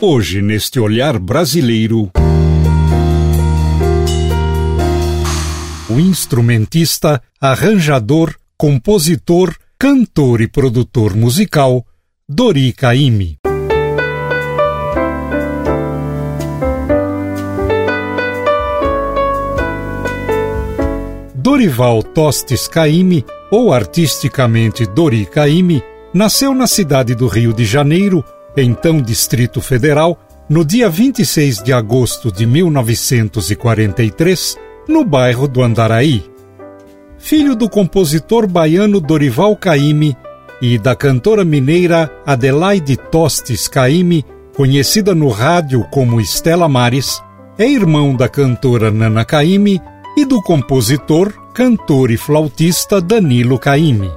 Hoje, neste olhar brasileiro, o instrumentista, arranjador, compositor, cantor e produtor musical Dori Caymmi. Dorival Tostes Caymmi, ou artisticamente Dori Caymmi, nasceu na cidade do Rio de Janeiro então Distrito Federal, no dia 26 de agosto de 1943, no bairro do Andaraí. Filho do compositor baiano Dorival Caymmi e da cantora mineira Adelaide Tostes Caymmi, conhecida no rádio como Estela Mares, é irmão da cantora Nana Caymmi e do compositor, cantor e flautista Danilo Caymmi.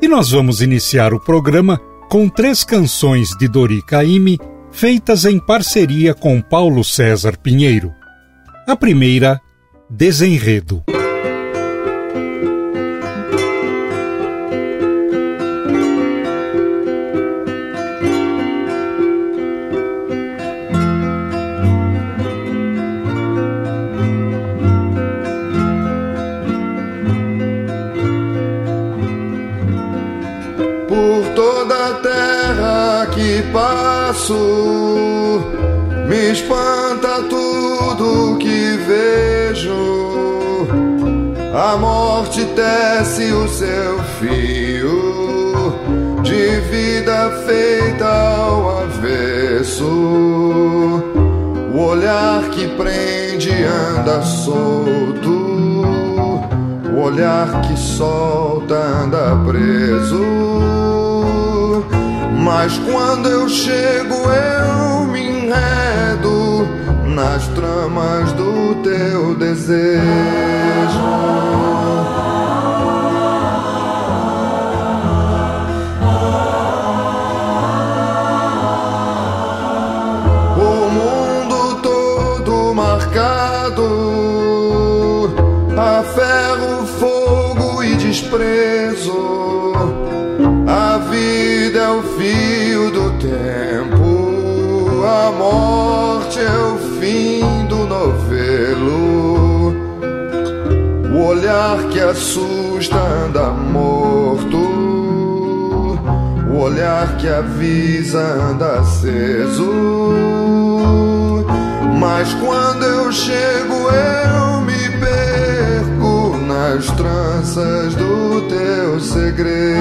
E nós vamos iniciar o programa com três canções de Dori Caymmi feitas em parceria com Paulo César Pinheiro. A primeira, Desenredo. Seu fio de vida feita ao avesso. O olhar que prende anda solto. O olhar que solta anda preso. Mas quando eu chego, eu me enredo nas tramas do teu desejo. Fogo e desprezo é o fio do tempo, a morte é o fim do novelo. O olhar que assusta anda morto, o olhar que avisa anda aceso. Mas quando eu chego, eu me nas tranças do teu segredo.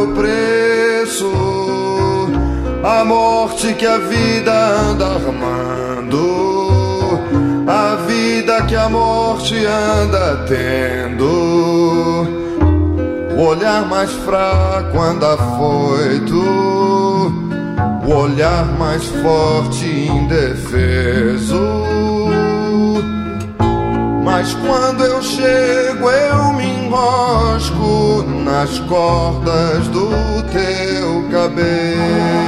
O seu preço, a morte que a vida anda armando, a vida que a morte anda tendo, o olhar mais fraco anda foito, o olhar mais forte indefeso mas quando eu chego, eu me enrosco nas cordas do teu cabelo.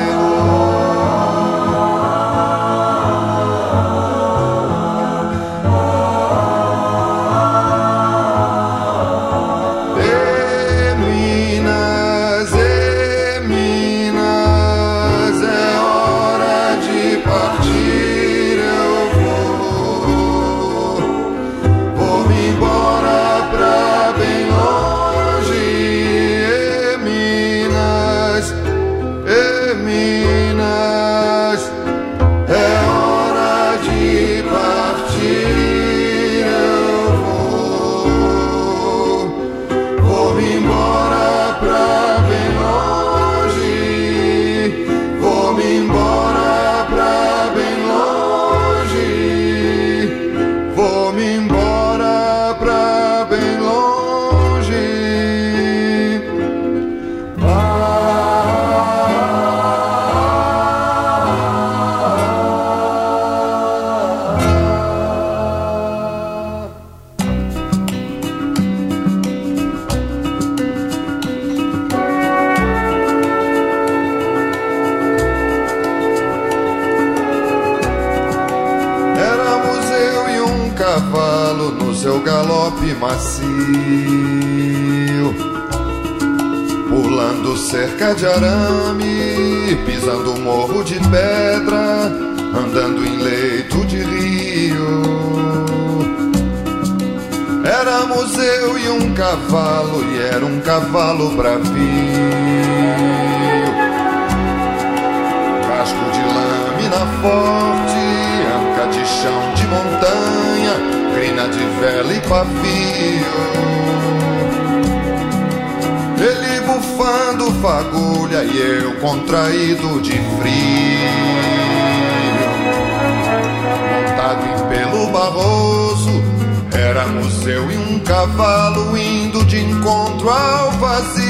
Éramos eu e um cavalo indo de encontro ao vazio.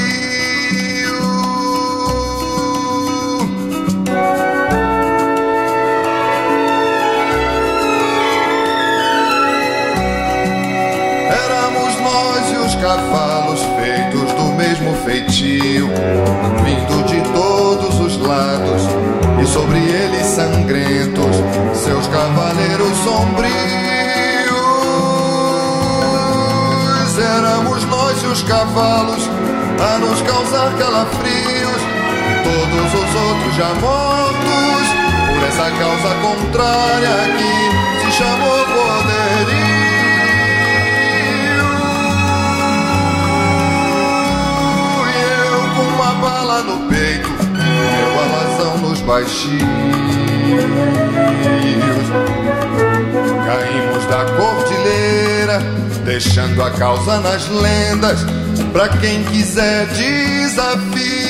Éramos nós e os cavalos feitos do mesmo feitio, vindo de todos os lados, e sobre eles sangrentos, seus cavaleiros sombrios. Éramos nós e os cavalos a nos causar calafrios, todos os outros já mortos, por essa causa contrária que se chamou poderio. E eu com uma bala no peito, meu alazão nos baixinhos. Caímos da cordilheira, deixando a causa nas lendas, pra quem quiser desafio.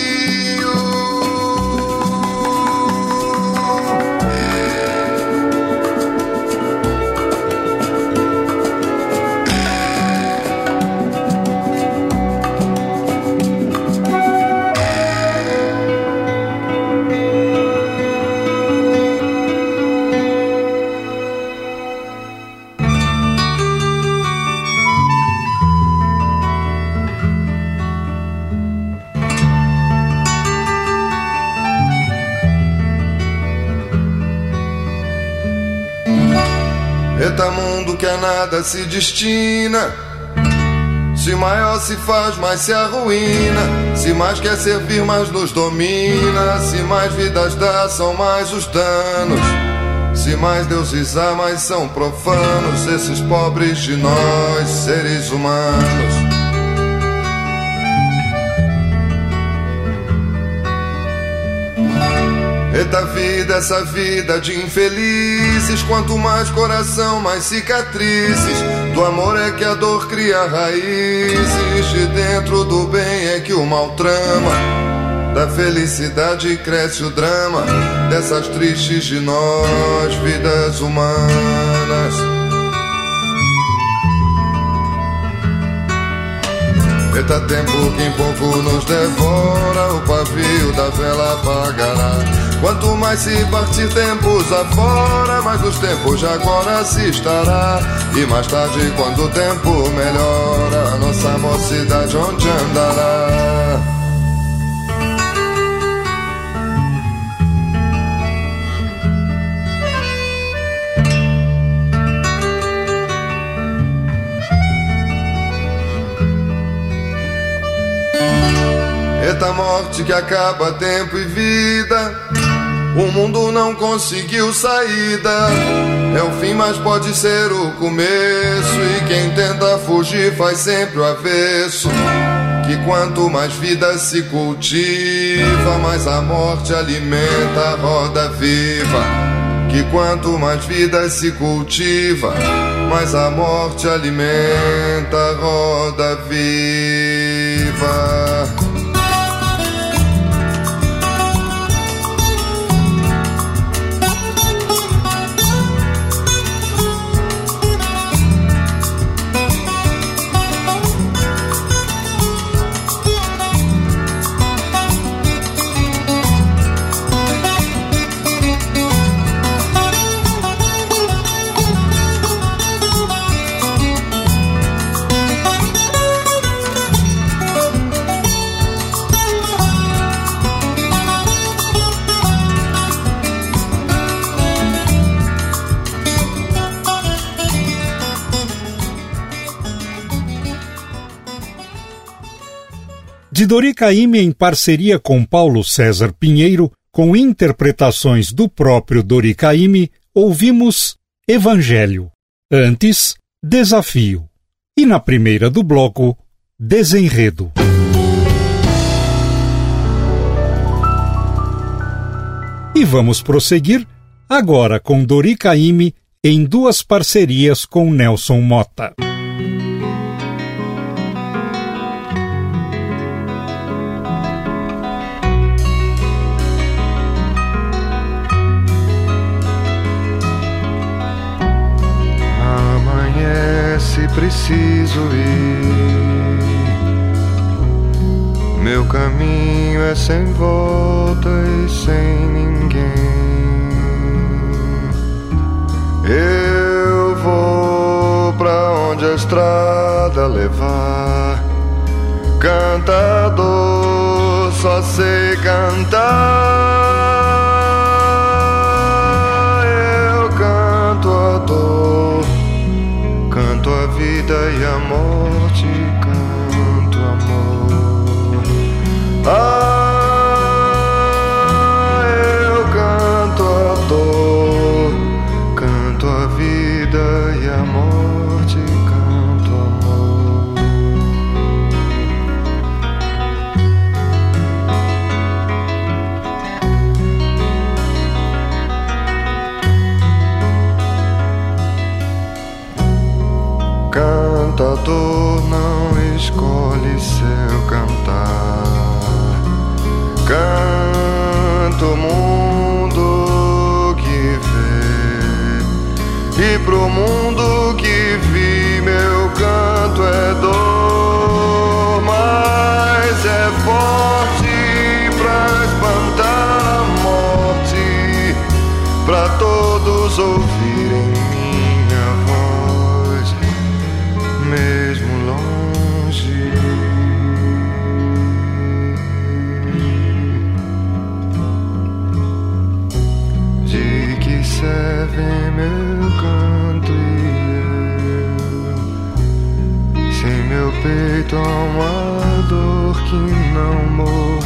Eita mundo que a nada se destina. Se maior se faz, mais se arruína. Se mais quer servir, mais nos domina. Se mais vidas dá, são mais os danos. Se mais deuses há, mais são profanos. Esses pobres de nós, seres humanos. Eita vida, essa vida de infelizes. Quanto mais coração, mais cicatrizes. Do amor é que a dor cria raízes. De dentro do bem é que o mal trama. Da felicidade cresce o drama. Dessas tristes de nós, vidas humanas. Eita tempo que em pouco nos devora, o pavio da vela apagará. Quanto mais se partir tempos afora, mais os tempos de agora se estará. E mais tarde, quando o tempo melhora, a nossa mocidade onde andará? Eita morte que acaba tempo e vida. O mundo não conseguiu saída. É o fim, mas pode ser o começo. E quem tenta fugir faz sempre o avesso. Que quanto mais vida se cultiva, mais a morte alimenta a roda viva. Que quanto mais vida se cultiva, mais a morte alimenta a roda viva. De Dori Caymmi em parceria com Paulo César Pinheiro, com interpretações do próprio Dori Caymmi, ouvimos Evangelho. Antes, Desafio. E na primeira do bloco, Desenredo. E vamos prosseguir agora com Dori Caymmi em duas parcerias com Nelson Mota. Preciso ir. Meu caminho é sem volta e sem ninguém. Eu vou pra onde a estrada levar. Cantador, só sei cantar. Vida e escolhe seu cantar. Canto o mundo que vê, e pro mundo que há uma dor que não morreu.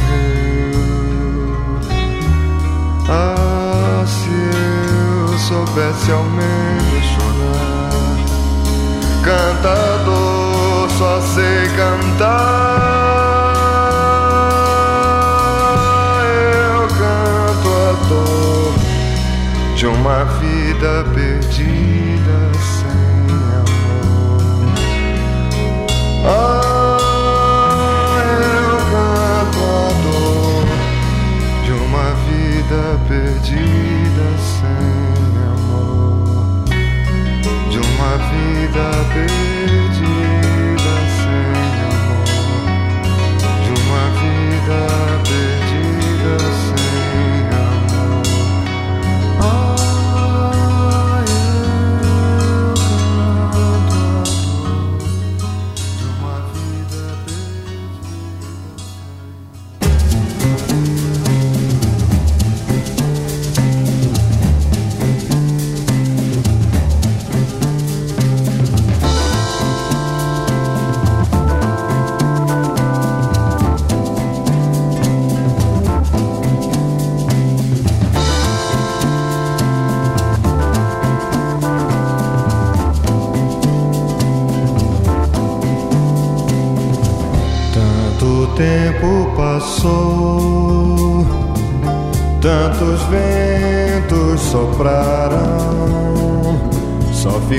Ah, se eu soubesse ao menos chorar cantador, só sei cantar. Eu canto a dor de uma vida perdida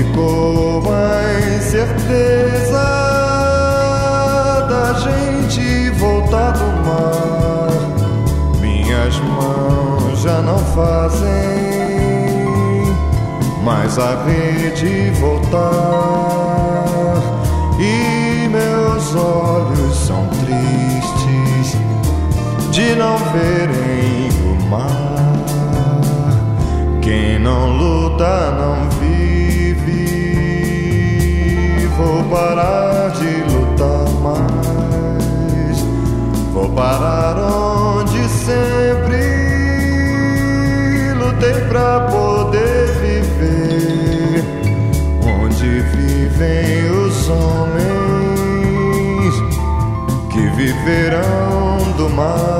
ficou a incerteza da gente voltar do mar. Minhas mãos já não fazem mais a rede voltar e meus olhos são tristes de não verem verão do mar.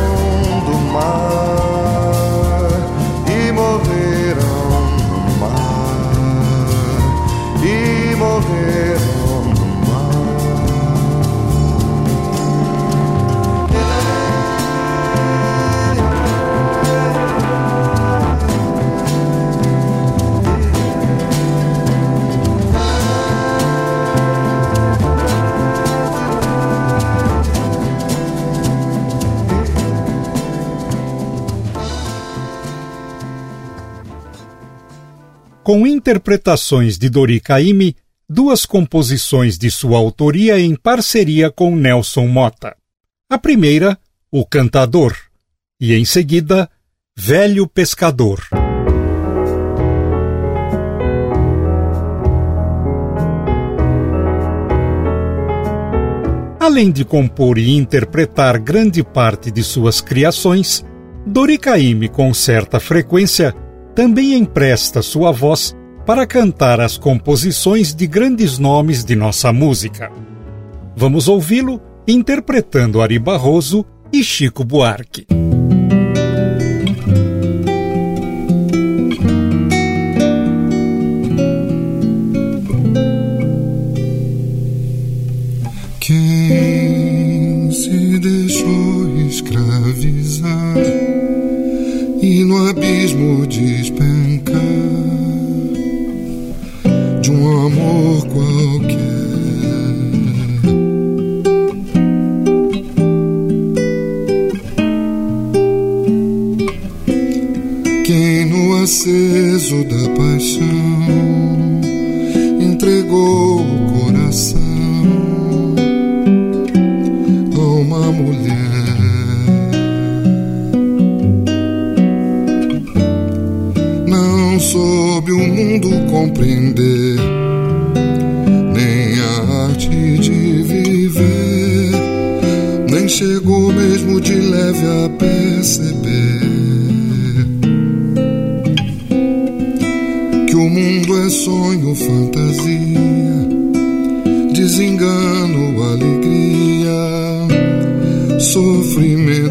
com interpretações de Dori Caymmi, duas composições de sua autoria em parceria com Nelson Mota. A primeira, O Cantador, e em seguida, Velho Pescador. Além de compor e interpretar grande parte de suas criações, Dori Caymmi, com certa frequência, também empresta sua voz para cantar as composições de grandes nomes de nossa música. Vamos ouvi-lo interpretando Ari Barroso e Chico Buarque. E no abismo despencar de um amor qualquer. Quem no aceso da paixão entregou o coração a uma mulher. Soube o mundo compreender, nem a arte de viver, nem chegou mesmo de leve a perceber que o mundo é sonho, fantasia, desengano, alegria, sofrimento,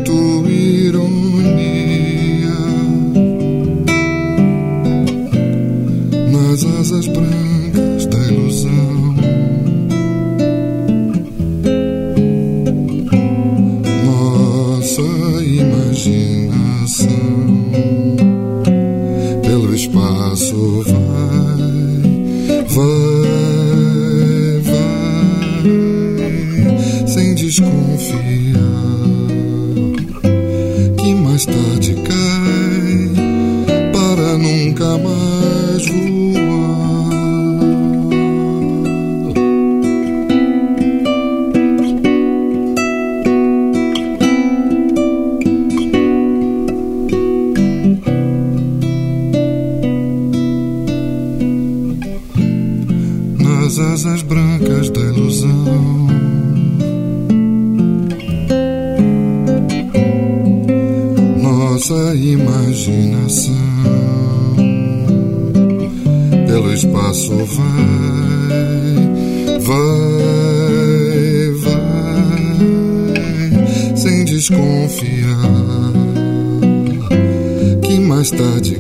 que mais tarde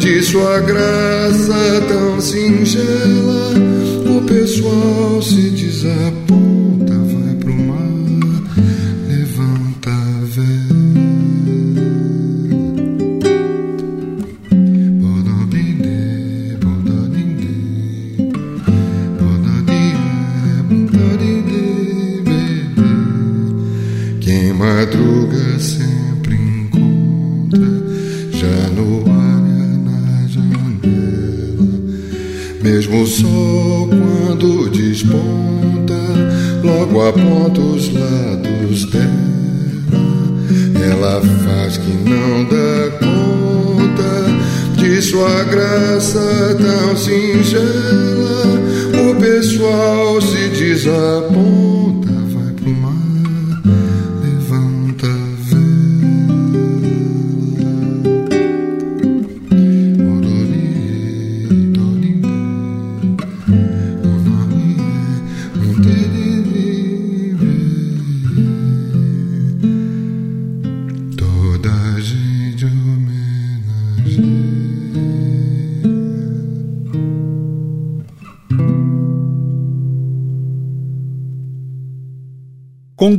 de sua graça tão singela. O pessoal se desaponta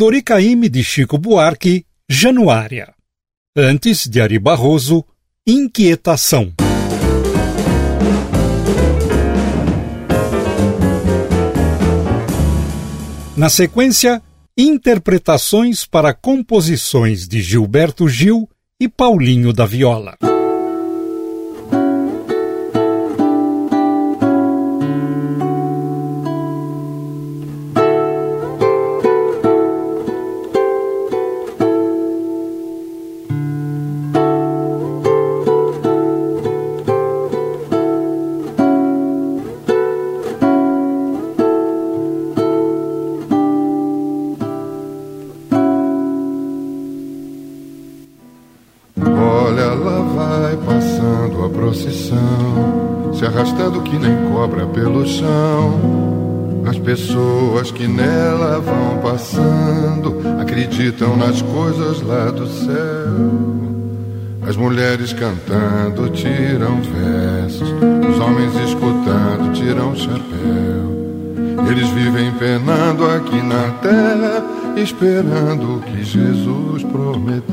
Doricaime de Chico Buarque, Januária. Antes de Ari Barroso, Inquietação. Na sequência, interpretações para composições de Gilberto Gil e Paulinho da Viola. Acreditam nas coisas lá do céu. As mulheres cantando tiram versos, os homens escutando tiram chapéu. Eles vivem penando aqui na terra, esperando o que Jesus prometeu.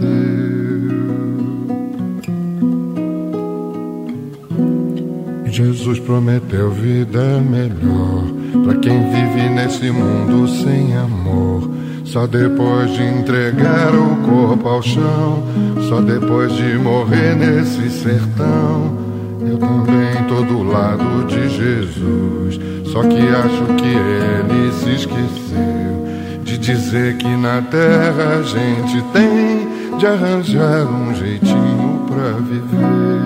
Jesus prometeu vida melhor para quem vive nesse mundo sem amor. Só depois de entregar o corpo ao chão, só depois de morrer nesse sertão, eu também tô do lado de Jesus. Só que acho que ele se esqueceu de dizer que na terra a gente tem de arranjar um jeitinho pra viver.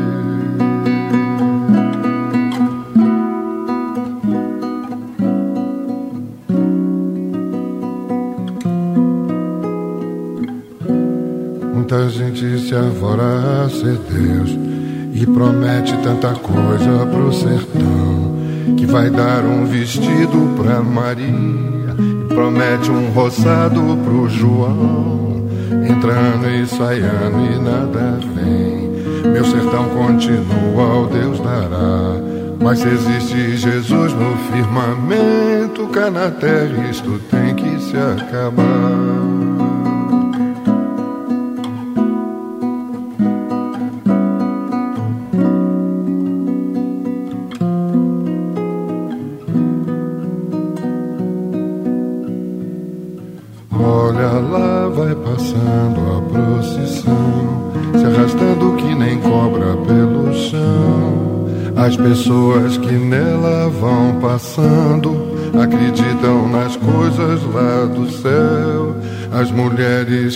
Se avora a ser Deus e promete tanta coisa pro sertão. Que vai dar um vestido pra Maria e promete um roçado pro João. Entrando e saindo e nada vem. Meu sertão continua, o Deus dará. Mas se existe Jesus no firmamento, cá na terra isto tem que se acabar.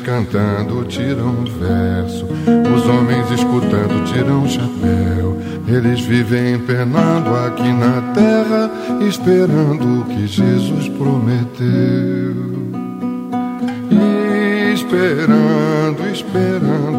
Cantando tiram verso, os homens escutando tiram chapéu. Eles vivem penando aqui na terra, esperando o que Jesus prometeu. Esperando, esperando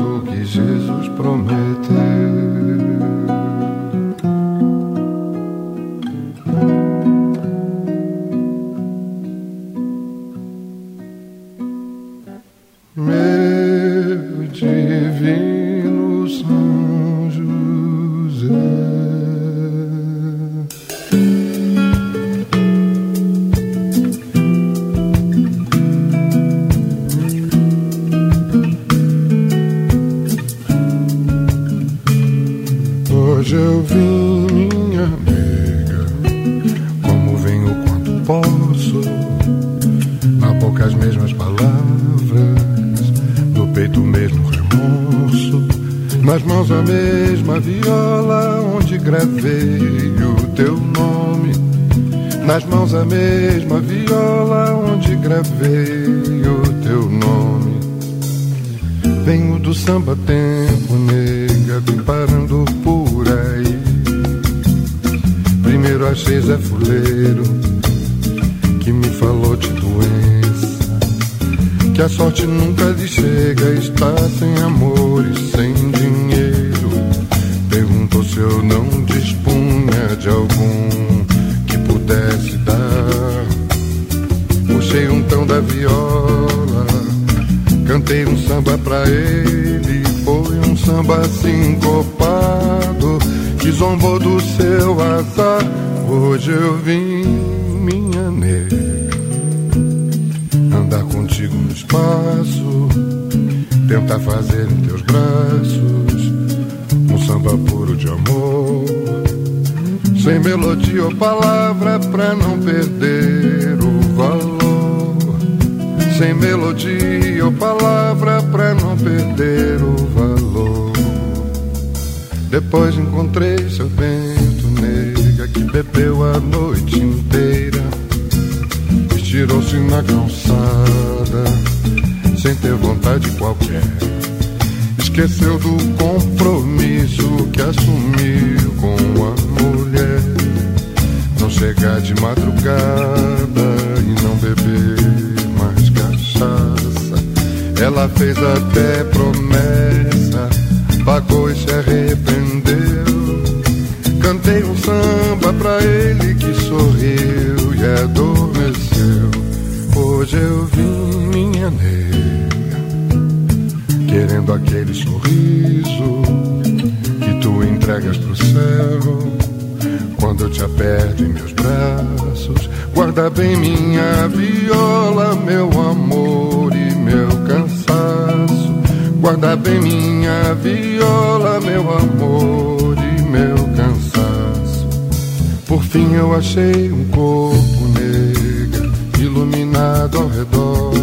mãos a mesma viola onde gravei o teu nome. Nas mãos a mesma viola onde gravei o teu nome. Venho do samba tempo, nega, vim parando por aí. Primeiro achei Zé Fuleiro, que me falou de doença. Que a sorte nunca lhe chega, está sem amor e sem eu não dispunha de algum que pudesse dar. Puxei um tão da viola, cantei um samba pra ele. Foi um samba assim sincopado que zombou do seu azar. Hoje eu vim, minha nega, andar contigo no espaço, tentar fazer em teus braços samba puro de amor. Sem melodia ou palavra é pra não perder o valor. Sem melodia ou palavra é pra não perder o valor. Depois encontrei seu vento nega que bebeu a noite inteira. Estirou-se na calçada, sem ter vontade qualquer esqueceu do compromisso que assumiu com a mulher. Não chegar de madrugada e não beber mais cachaça. Ela fez até promessa, pagou e se arrependeu. Cantei um samba pra ele que sorriu e adormeceu. Hoje eu vim, minha nega querendo aquele sorriso que tu entregas pro céu. Quando eu te aperto em meus braços, guarda bem minha viola, meu amor e meu cansaço. Guarda bem minha viola, meu amor e meu cansaço. Por fim eu achei um corpo negro, iluminado ao redor.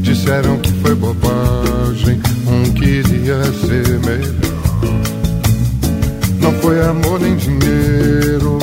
Disseram que foi bobagem hoje um queria ser melhor. Não foi amor nem dinheiro,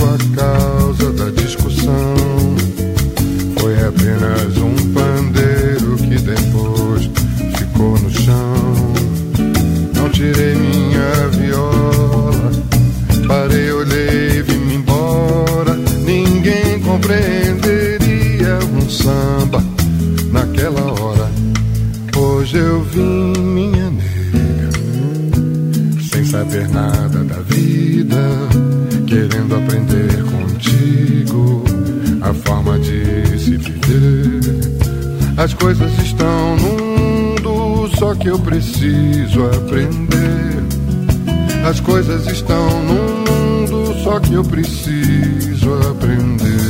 aprender contigo a forma de se viver. As coisas estão no mundo, só que eu preciso aprender. As coisas estão no mundo, só que eu preciso aprender.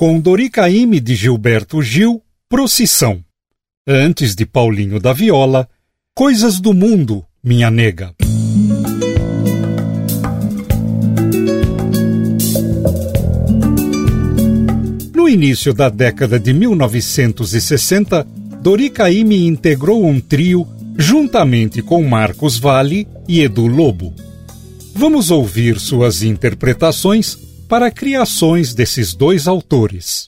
Com Doricaime de Gilberto Gil, Procissão. Antes de Paulinho da Viola, Coisas do Mundo, Minha Nega. No início da década de 1960, Doricaime integrou um trio juntamente com Marcos Vale e Edu Lobo. Vamos ouvir suas interpretações para criações desses dois autores.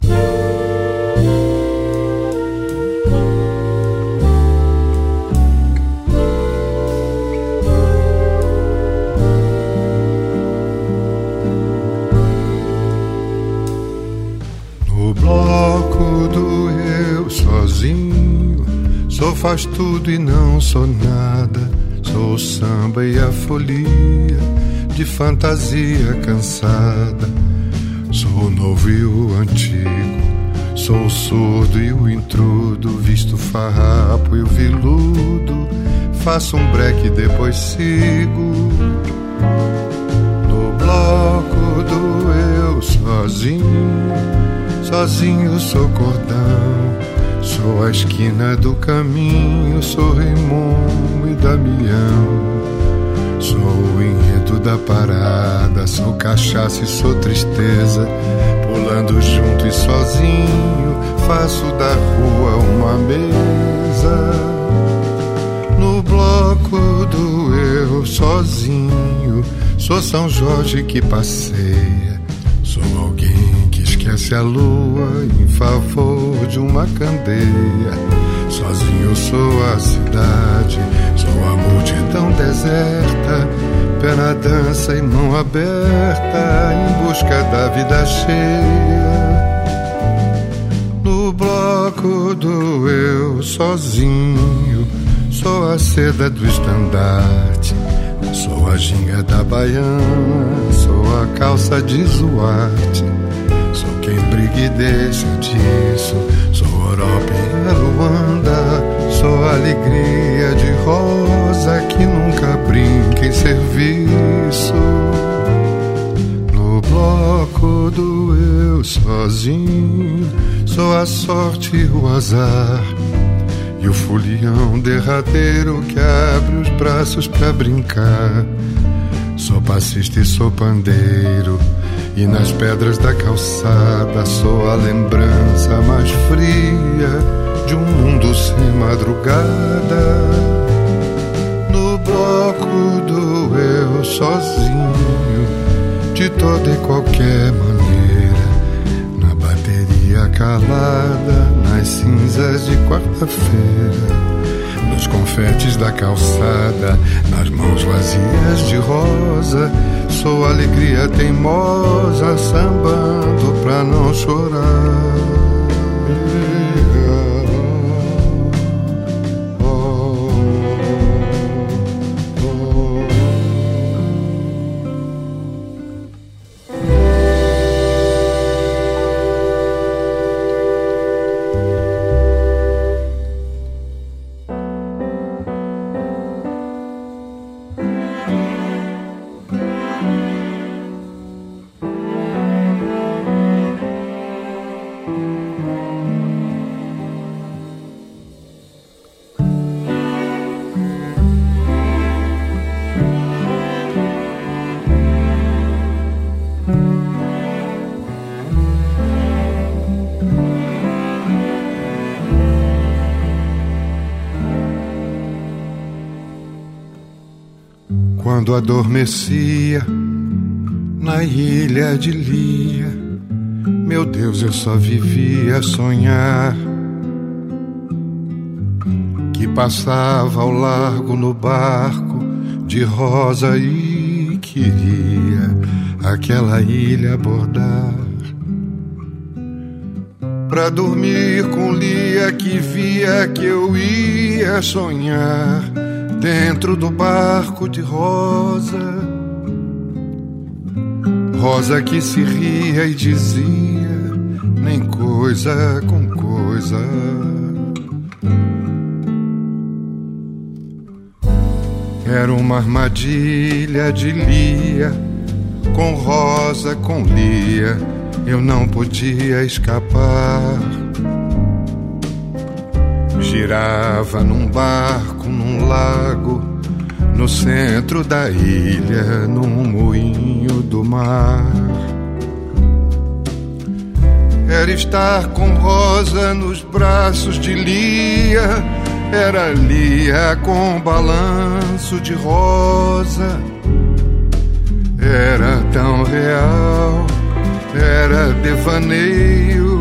No bloco do eu sozinho, sou faz tudo e não sou nada. Sou o samba e a folia de fantasia cansada. Sou o novo e o antigo, sou o surdo e o intrudo, visto farrapo e o viludo. Faço um break e depois sigo. No bloco do eu sozinho, sozinho sou cordão. Sou a esquina do caminho, sou Raimundo e Damião. Sou o enredo da parada, sou cachaça e sou tristeza. Pulando junto e sozinho, faço da rua uma mesa. No bloco do eu sozinho, sou São Jorge que passeia. Sou alguém que esquece a lua em favor de uma candeia. Sozinho sou a cidade, sou a multidão deserta, pé na dança e mão aberta, em busca da vida cheia. No bloco do eu sozinho, sou a seda do estandarte, sou a ginga da baiana, sou a calça de Zuarte. Sou quem briga e deixa disso. Sou Europa e Luanda. Sou a alegria de rosa que serviço. No bloco do eu sozinho. Sou a sorte e o azar. E o folião derradeiro que abre os braços pra brincar. Sou passista e sou pandeiro. E nas pedras da calçada sou a lembrança mais fria de um mundo sem madrugada. Bloco do eu sozinho, de toda e qualquer maneira. Na bateria calada, nas cinzas de quarta-feira nos confetes da calçada, nas mãos vazias de rosa, sou alegria teimosa, sambando pra não chorar. Quando adormecia na ilha de Lia, meu Deus, eu só vivia a sonhar. Que passava ao largo no barco de rosa e queria aquela ilha abordar. Pra dormir com Lia que via que eu ia sonhar dentro do barco de rosa. Rosa que se ria e dizia nem coisa com coisa. Era uma armadilha de Lia com Rosa, com Lia, eu não podia escapar. Girava num barco, num lago, no centro da ilha, num moinho do mar. Era estar com Rosa nos braços de Lia, era Lia com balanço de rosa. Era tão real, era devaneio,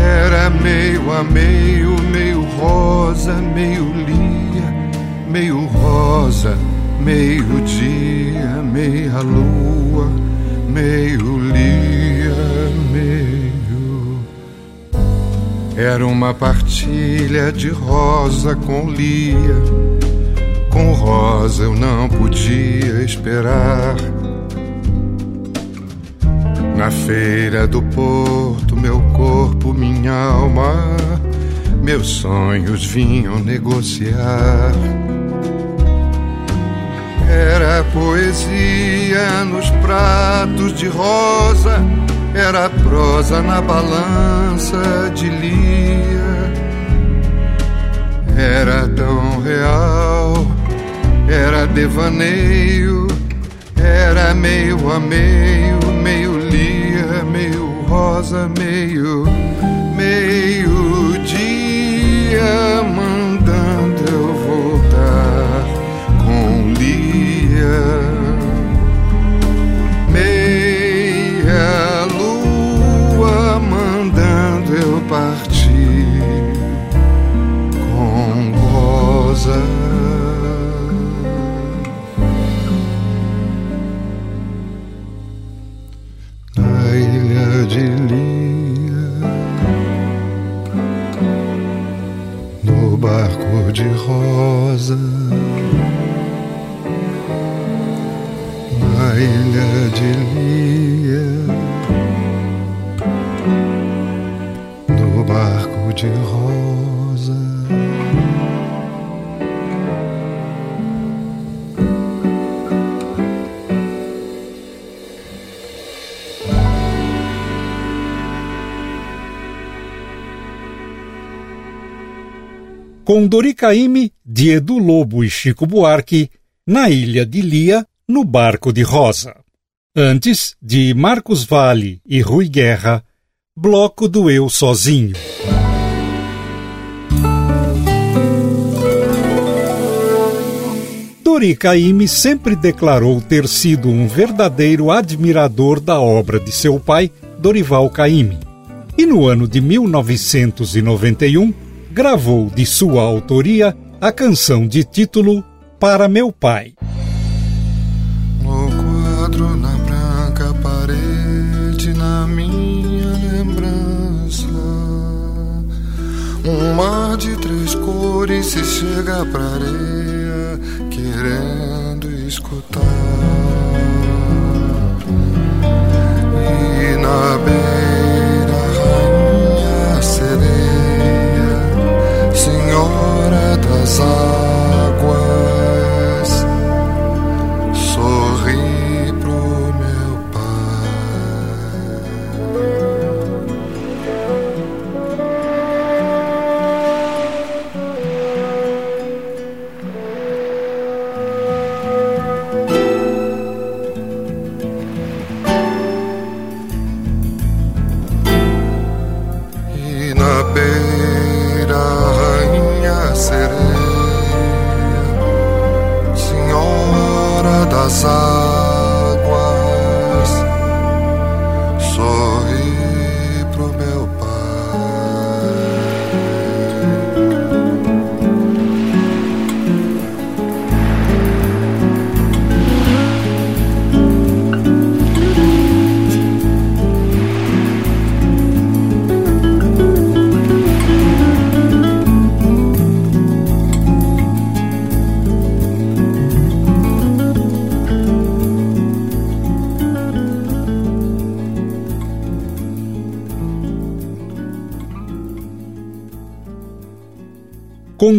era meio a meio, meio rosa, meio Lia, meio rosa, meio dia, meia lua, meio Lia, meio era uma partilha de rosa com Lia. Com rosa eu não podia esperar. Na feira do porto, meu corpo, minha alma, meus sonhos vinham negociar. Era poesia nos pratos de rosa era prosa na balança de Lia. Era tão real, era devaneio, era meio a meio, meio rosa, meio, Doricaime, de Edu Lobo e Chico Buarque, na ilha de Lia, no barco de Rosa. Antes, de Marcos Vale e Rui Guerra, Bloco do Eu Sozinho. Dori Caymmi sempre declarou ter sido um verdadeiro admirador da obra de seu pai, Dorival Caymmi. E no ano de 1991, gravou de sua autoria a canção de título Para Meu Pai. Um mar de três cores se chega pra areia, querendo escutar. E na beira, senhora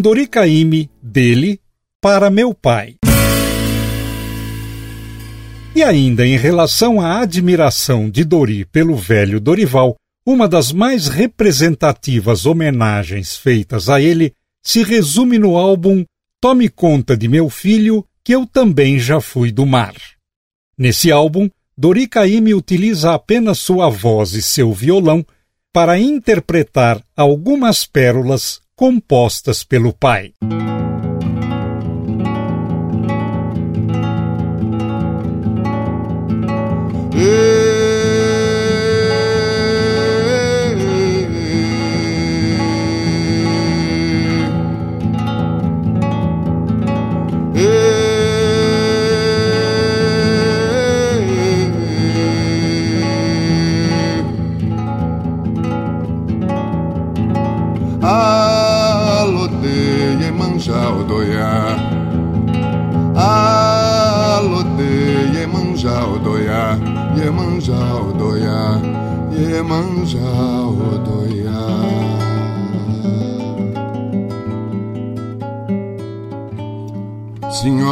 com Doricaime dele para meu pai. E ainda em relação à admiração de Dori pelo velho Dorival, uma das mais representativas homenagens feitas a ele se resume no álbum Tome Conta de Meu Filho, que eu também já fui do mar. Nesse álbum, Dori Caymmi utiliza apenas sua voz e seu violão para interpretar algumas pérolas compostas pelo pai.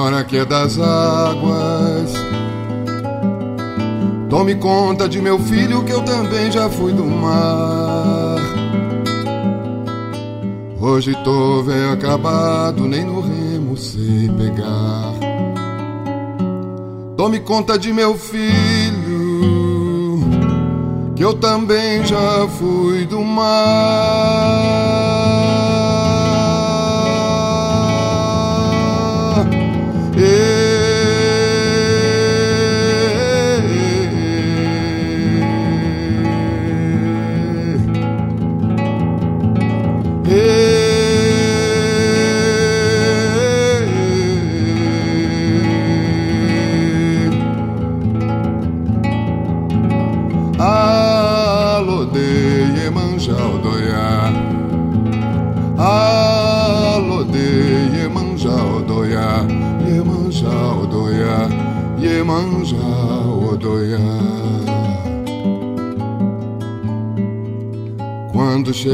Senhora que é das águas, tome conta de meu filho que eu também já fui do mar. Hoje tô velho acabado, nem no remo sei pegar. Tome conta de meu filho que eu também já fui do mar.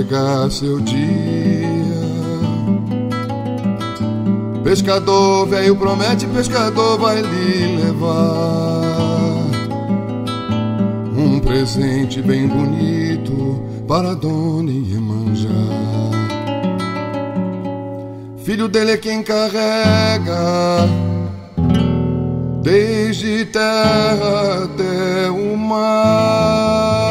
Chegar seu dia, pescador velho promete, pescador vai lhe levar um presente bem bonito para Dona Iemanjá. Filho dele é quem carrega desde terra até o mar.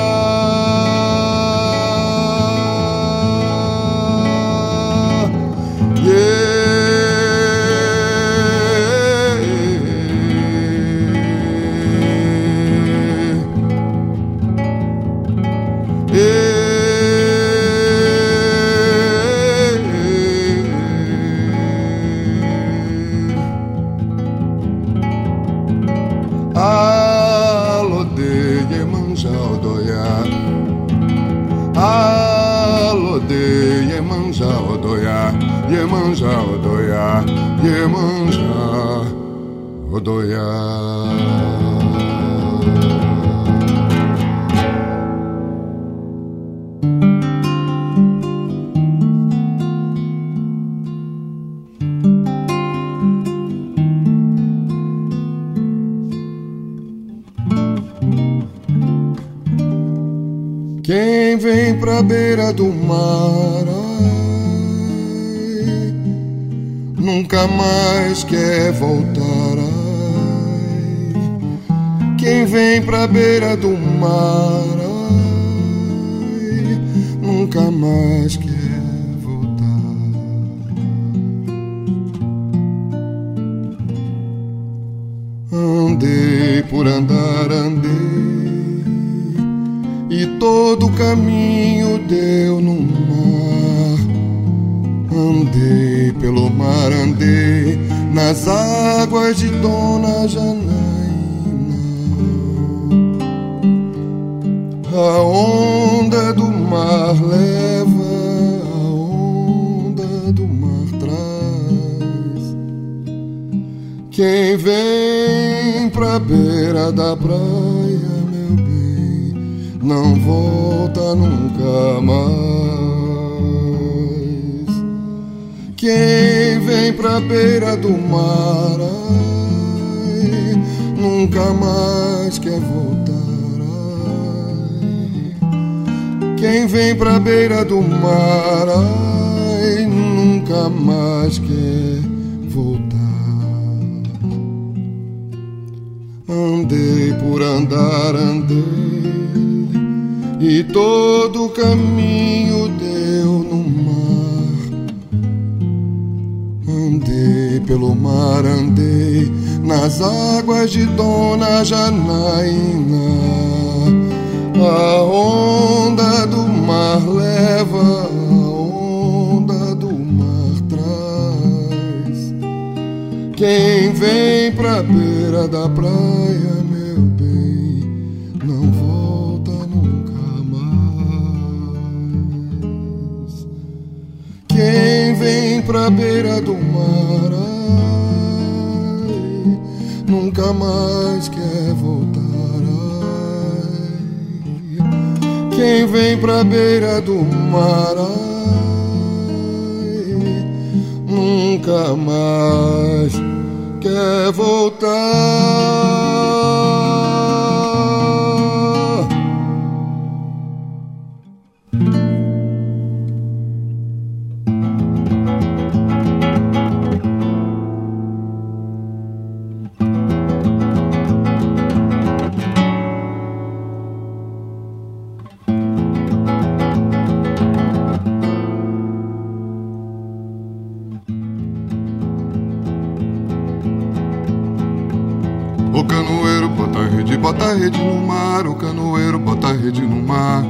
Quem vem pra beira do mar nunca mais quer voltar. Vem pra beira do mar, ai, nunca mais quer voltar. Andei por andar, andei, e todo caminho deu no mar. Andei pelo mar, andei nas águas de Dona Janaína. Beira da praia, meu bem, não volta nunca mais. Quem vem pra beira do mar ai, nunca mais quer voltar. Ai, quem vem pra beira do mar, ai, nunca mais por andar, andei, e todo o caminho deu no mar. Andei pelo mar, andei nas águas de Dona Janaína. A onda do mar leva, a onda do mar traz. Quem vem pra beira da praia, pra beira do mar, ai, nunca mais quer voltar. Ai. Quem vem pra beira do mar, ai, nunca mais quer voltar. Bota rede, no mar. O canoeiro bota rede no mar.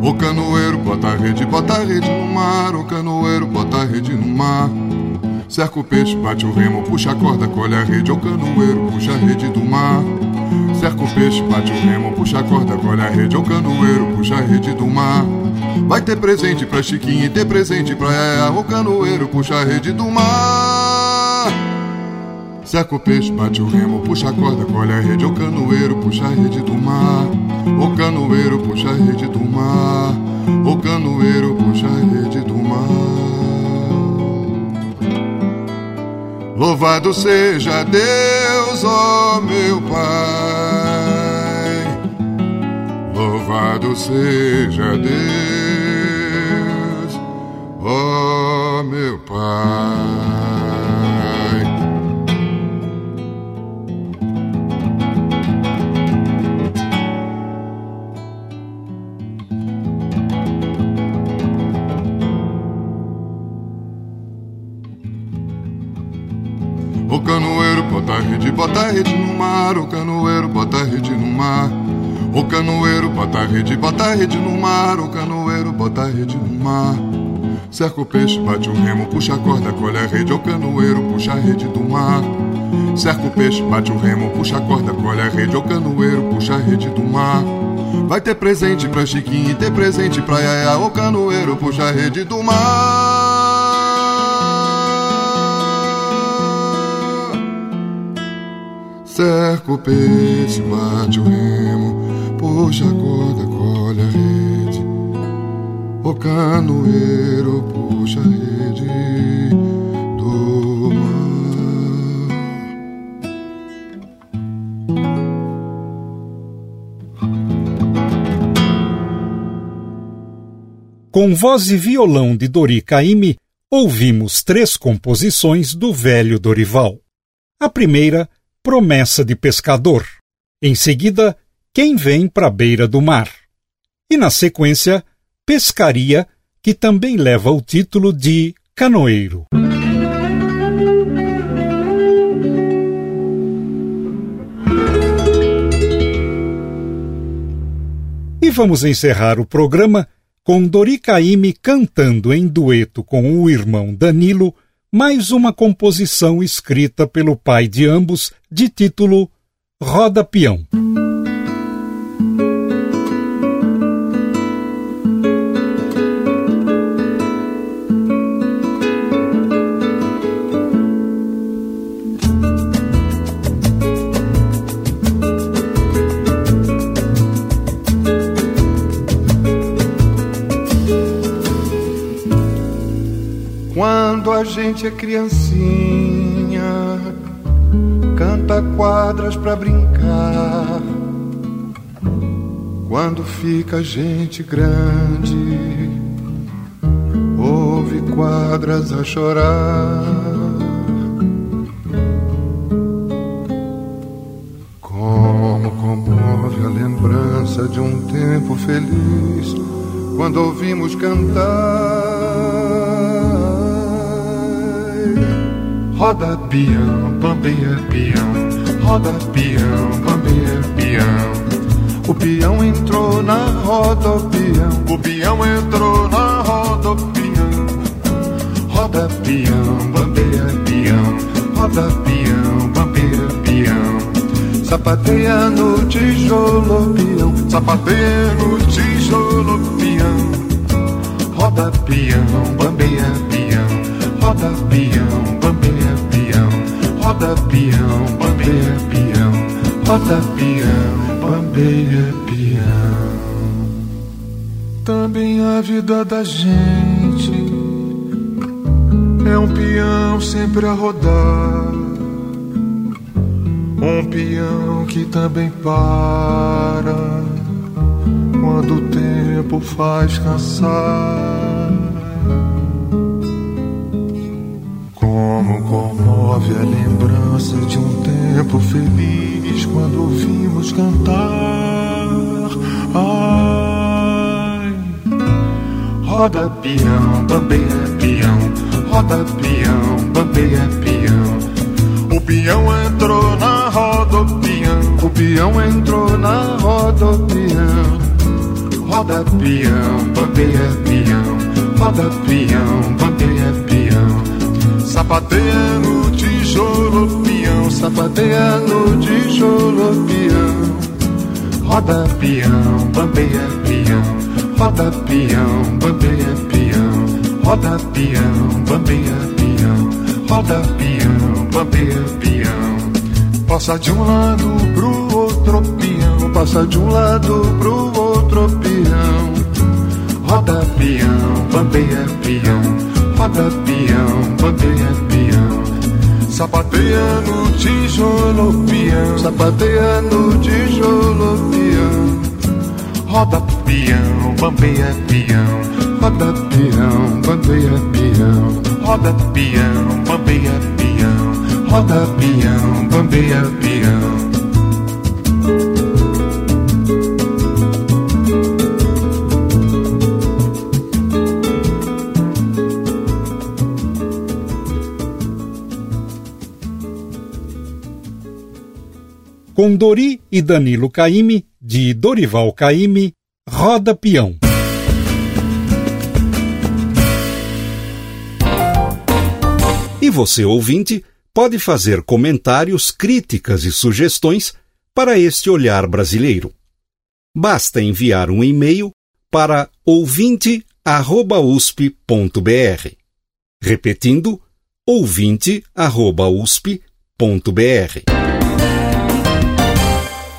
O canoeiro bota rede, bota rede no mar. O canoeiro bota rede no mar. Cerca o peixe, bate o remo, puxa a corda, colhe a rede. O canoeiro puxa a rede do mar. Cerca o peixe, bate o remo, puxa a corda, colhe a rede. O canoeiro puxa a rede do mar. Vai ter presente pra Chiquinha e ter presente pra Yaya. O canoeiro puxa a rede do mar. Seca o peixe, bate o remo, puxa a corda, colhe a rede. O canoeiro puxa a rede do mar. O canoeiro puxa a rede do mar. O canoeiro puxa a rede do mar. Louvado seja Deus, ó meu Pai. Louvado seja Deus, ó meu Pai. Rede, bota a rede no mar. O canoeiro bota a rede no mar. O canoeiro bota a rede, bota a rede no mar. O canoeiro bota a rede no mar. Cerca o peixe, bate o remo, puxa a corda, colhe a rede. O canoeiro puxa a rede do mar. Cerca o peixe, bate o remo, puxa a corda, colhe a rede. O canoeiro puxa a rede do mar. Vai ter presente pra Chiquinha e ter presente pra Yaya. O canoeiro puxa a rede do mar. Cerca o peixe, bate o remo, puxa a corda, colhe a rede. O canoeiro puxa a rede do mar. Com voz e violão de Dori ouvimos três composições do velho Dorival. A primeira, Promessa de Pescador. Em seguida, Quem Vem para a Beira do Mar. E na sequência, Pescaria, que também leva o título de Canoeiro. E vamos encerrar o programa com Dori Caymmi cantando em dueto com o irmão Danilo mais uma composição escrita pelo pai de ambos, de título Roda Peão. Gente é criancinha, canta quadras pra brincar. Quando fica gente grande, ouve quadras a chorar. Como comove a lembrança de um tempo feliz, quando ouvimos cantar Roda peão, bambeia peão, roda peão, bambeia peão. O peão entrou na roda, o o peão entrou na roda, o. Roda peão, bambeia peão, roda peão, bambeia peão. Sapateia no tijolo, peão, sapateia no tijolo, peão. Roda peão, bambeia peão, roda peão, bambeia roda peão, bambeia peão, roda peão, bambeia peão. Também a vida da gente é um peão sempre a rodar. Um peão que também para quando o tempo faz cansar. Comove a lembrança de um tempo feliz quando ouvimos cantar. Ai, roda peão, bambeia peão, roda peão, bambeia peão. O peão entrou na roda, o peão, o peão entrou na roda, o peão. Roda peão, bambeia peão, roda peão, bambeia. Sapateia no tijolo peão, sapateia no tijolo peão. Roda peão, bambeia peão, roda peão, bambeia peão. Roda peão, bambeia peão, roda peão, bambeia peão. Passa de um lado pro outro peão, passa de um lado pro outro peão. Roda peão, bambeia peão roda peão. Sapateia no tijolo peão, sapateia no tijolo peão. Roda peão, bambeia peão, roda peão, bandeia peão. Roda peão, bambeia peão, roda peão, bambeia peão. Com Dori e Danilo Caime, de Dorival Caime, Roda Peão. E você, ouvinte, pode fazer comentários, críticas e sugestões para este olhar brasileiro. Basta enviar um e-mail para ouvinte@usp.br. Repetindo, ouvinte@usp.br.